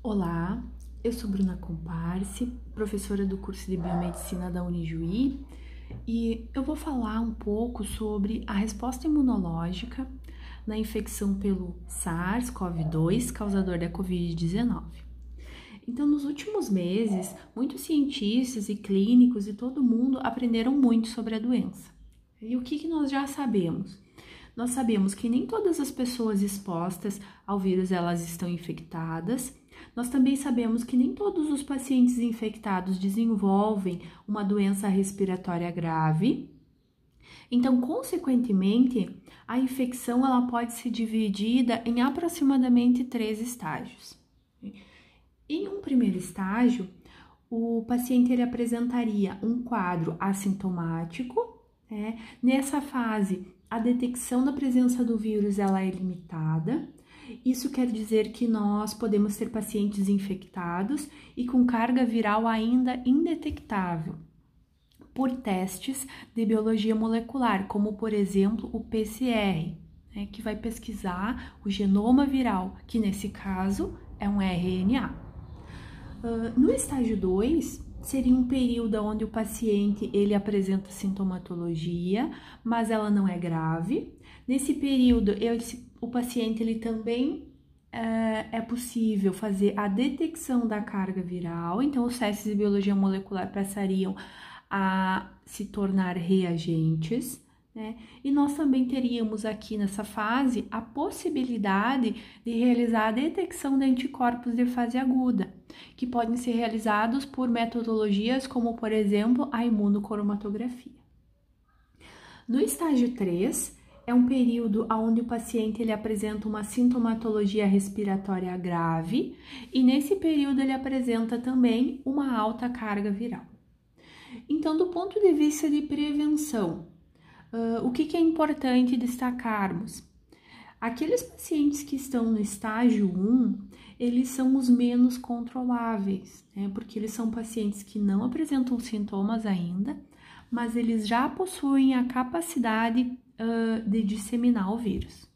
Olá, eu sou Bruna Comparse, professora do curso de Biomedicina da Unijuí, e eu vou falar um pouco sobre a resposta imunológica na infecção pelo SARS-CoV-2, causador da Covid-19. Então, nos últimos meses, muitos cientistas e clínicos e todo mundo aprenderam muito sobre a doença. E o que, que nós já sabemos? Nós sabemos que nem todas as pessoas expostas ao vírus elas estão infectadas. Nós também sabemos que nem todos os pacientes infectados desenvolvem uma doença respiratória grave. Então, consequentemente, a infecção ela pode ser dividida em aproximadamente três estágios. Em um primeiro estágio, o paciente ele apresentaria um quadro assintomático. Né? Nessa fase, a detecção da presença do vírus ela é limitada. Isso quer dizer que nós podemos ter pacientes infectados e com carga viral ainda indetectável por testes de biologia molecular, como por exemplo o PCR, né, que vai pesquisar o genoma viral, que nesse caso é um RNA. Uh, no estágio 2, seria um período onde o paciente ele apresenta sintomatologia, mas ela não é grave. Nesse período, o paciente ele também é, é, possível fazer a detecção da carga viral, então os testes de biologia molecular passariam a se tornar reagentes. Né? E nós também teríamos aqui nessa fase a possibilidade de realizar a detecção de anticorpos de fase aguda, que podem ser realizados por metodologias como, por exemplo, a imunocromatografia. No estágio 3, é um período onde o paciente ele apresenta uma sintomatologia respiratória grave e nesse período ele apresenta também uma alta carga viral. Então, do ponto de vista de prevenção, Uh, o que, que é importante destacarmos? Aqueles pacientes que estão no estágio 1, eles são os menos controláveis, né? Porque eles são pacientes que não apresentam sintomas ainda, mas eles já possuem a capacidade uh, de disseminar o vírus.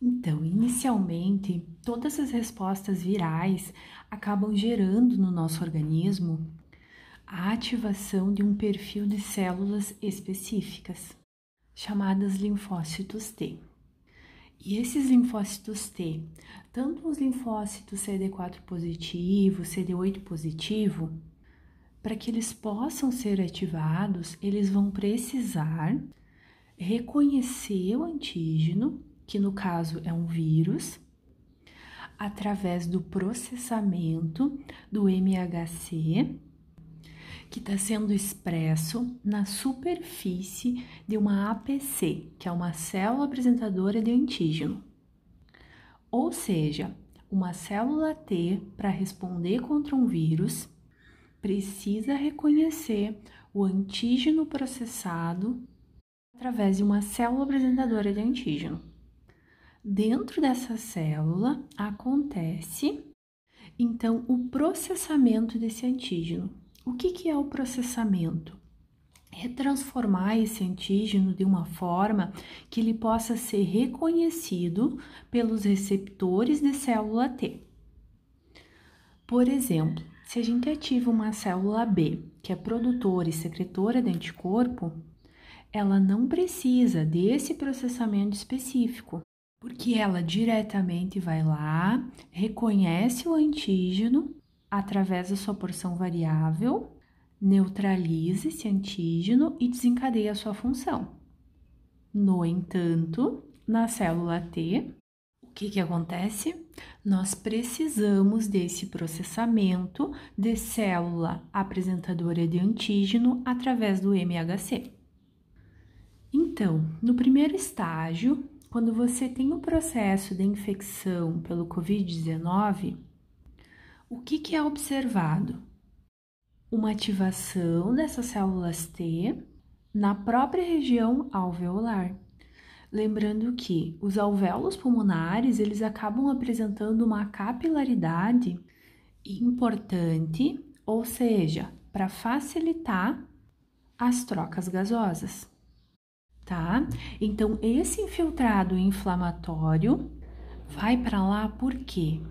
Então, inicialmente, todas as respostas virais acabam gerando no nosso organismo a ativação de um perfil de células específicas, chamadas linfócitos T. E esses linfócitos T, tanto os linfócitos CD4 positivo, CD8 positivo, para que eles possam ser ativados, eles vão precisar reconhecer o antígeno, que no caso é um vírus, através do processamento do MHC que está sendo expresso na superfície de uma APC, que é uma célula apresentadora de antígeno. Ou seja, uma célula T, para responder contra um vírus, precisa reconhecer o antígeno processado através de uma célula apresentadora de antígeno. Dentro dessa célula acontece então o processamento desse antígeno. O que, que é o processamento? É transformar esse antígeno de uma forma que ele possa ser reconhecido pelos receptores de célula T. Por exemplo, se a gente ativa uma célula B, que é produtora e secretora de anticorpo, ela não precisa desse processamento específico, porque ela diretamente vai lá, reconhece o antígeno através da sua porção variável, neutraliza esse antígeno e desencadeia a sua função. No entanto, na célula T, o que, que acontece? Nós precisamos desse processamento de célula apresentadora de antígeno através do MHC. Então, no primeiro estágio, quando você tem o processo de infecção pelo Covid-19, o que, que é observado? Uma ativação dessas células T na própria região alveolar. Lembrando que os alvéolos pulmonares, eles acabam apresentando uma capilaridade importante, ou seja, para facilitar as trocas gasosas, tá? Então, esse infiltrado inflamatório vai para lá por quê?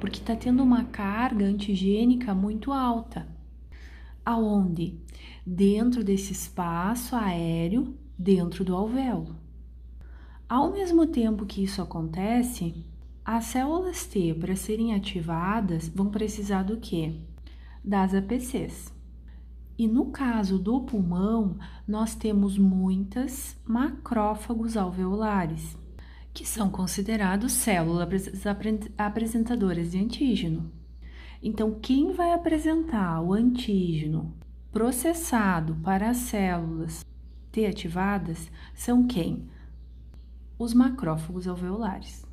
Porque está tendo uma carga antigênica muito alta. Aonde? Dentro desse espaço aéreo, dentro do alvéolo. Ao mesmo tempo que isso acontece, as células T, para serem ativadas, vão precisar do quê? Das APCs. E no caso do pulmão, nós temos muitas macrófagos alveolares, que são considerados células apresentadoras de antígeno. Então, quem vai apresentar o antígeno processado para as células T ativadas são quem? Os macrófagos alveolares.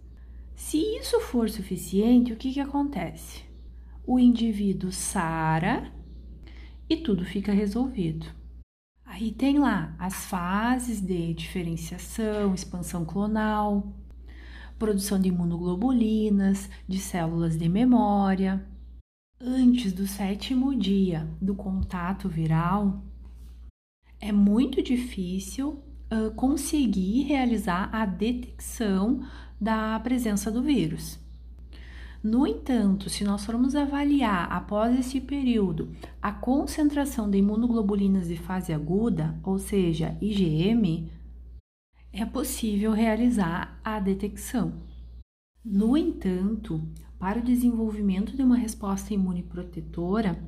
Se isso for suficiente, o que, que acontece? O indivíduo sara e tudo fica resolvido. Aí tem lá as fases de diferenciação, expansão clonal, produção de imunoglobulinas, de células de memória. Antes do sétimo dia do contato viral, é muito difícil uh, conseguir realizar a detecção da presença do vírus. No entanto, se nós formos avaliar após esse período a concentração de imunoglobulinas de fase aguda, ou seja, IgM, é possível realizar a detecção. No entanto, para o desenvolvimento de uma resposta imune protetora,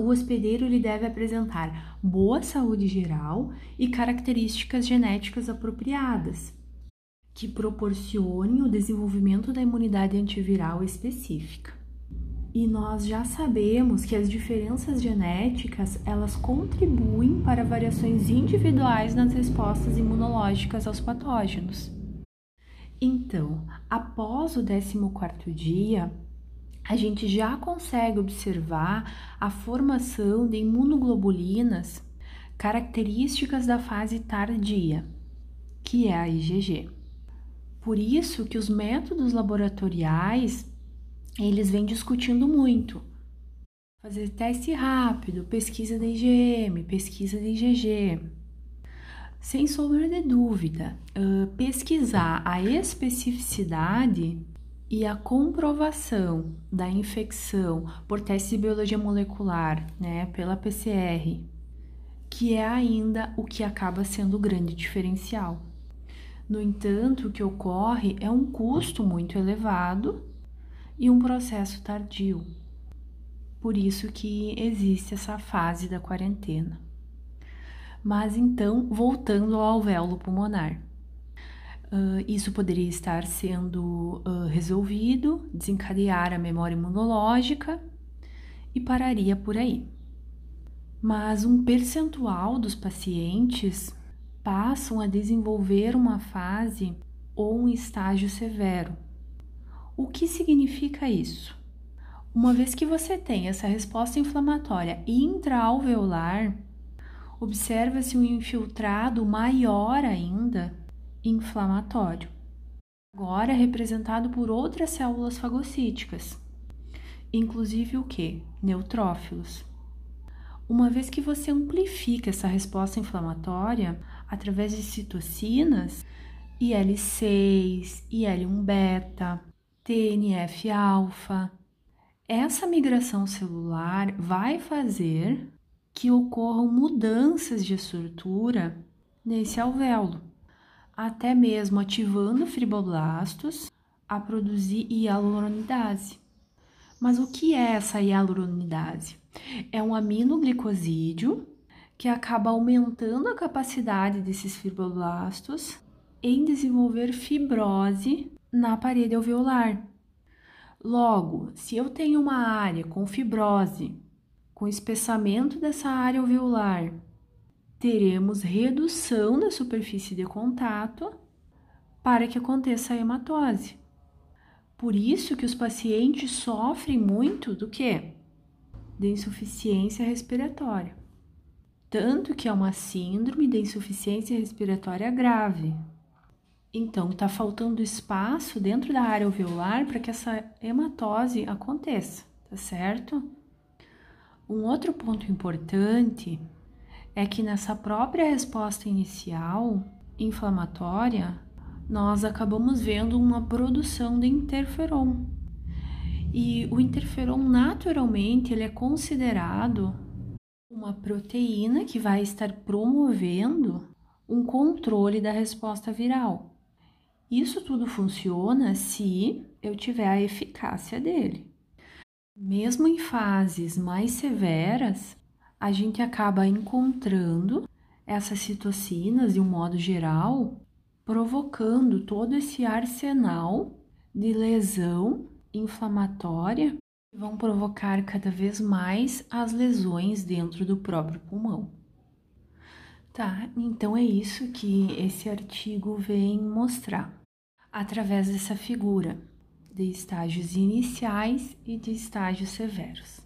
o hospedeiro ele deve apresentar boa saúde geral e características genéticas apropriadas que proporcione o desenvolvimento da imunidade antiviral específica. E nós já sabemos que as diferenças genéticas, elas contribuem para variações individuais nas respostas imunológicas aos patógenos. Então, após o 14º dia, a gente já consegue observar a formação de imunoglobulinas características da fase tardia, que é a IgG. Por isso que os métodos laboratoriais, eles vêm discutindo muito. Fazer teste rápido, pesquisa de IgM, pesquisa de IgG. Sem sombra de dúvida, pesquisar a especificidade e a comprovação da infecção por teste de biologia molecular, né, pela PCR, que é ainda o que acaba sendo o grande diferencial. No entanto, o que ocorre é um custo muito elevado e um processo tardio. Por isso que existe essa fase da quarentena. Mas então, voltando ao alvéolo pulmonar. Uh, isso poderia estar sendo uh, resolvido, desencadear a memória imunológica e pararia por aí. Mas um percentual dos pacientes passam a desenvolver uma fase ou um estágio severo. O que significa isso? Uma vez que você tem essa resposta inflamatória intraalveolar, observa-se um infiltrado maior ainda inflamatório, agora representado por outras células fagocíticas, inclusive o que? Neutrófilos. Uma vez que você amplifica essa resposta inflamatória através de citocinas, IL6, IL1 beta, TNF-alfa, essa migração celular vai fazer que ocorram mudanças de estrutura nesse alvéolo, até mesmo ativando fibroblastos a produzir hialuronidase. Mas o que é essa hialuronidase? É um aminoglicosídeo que acaba aumentando a capacidade desses fibroblastos em desenvolver fibrose na parede alveolar. Logo, se eu tenho uma área com fibrose, com espessamento dessa área alveolar, teremos redução da superfície de contato para que aconteça a hematose. Por isso que os pacientes sofrem muito do que? De insuficiência respiratória. Tanto que é uma síndrome de insuficiência respiratória grave. Então, está faltando espaço dentro da área alveolar para que essa hematose aconteça, tá certo? Um outro ponto importante é que nessa própria resposta inicial inflamatória, nós acabamos vendo uma produção de interferon. E o interferon naturalmente ele é considerado uma proteína que vai estar promovendo um controle da resposta viral. Isso tudo funciona se eu tiver a eficácia dele. Mesmo em fases mais severas, a gente acaba encontrando essas citocinas, de um modo geral, provocando todo esse arsenal de lesão inflamatória vão provocar cada vez mais as lesões dentro do próprio pulmão. Tá, então é isso que esse artigo vem mostrar através dessa figura de estágios iniciais e de estágios severos.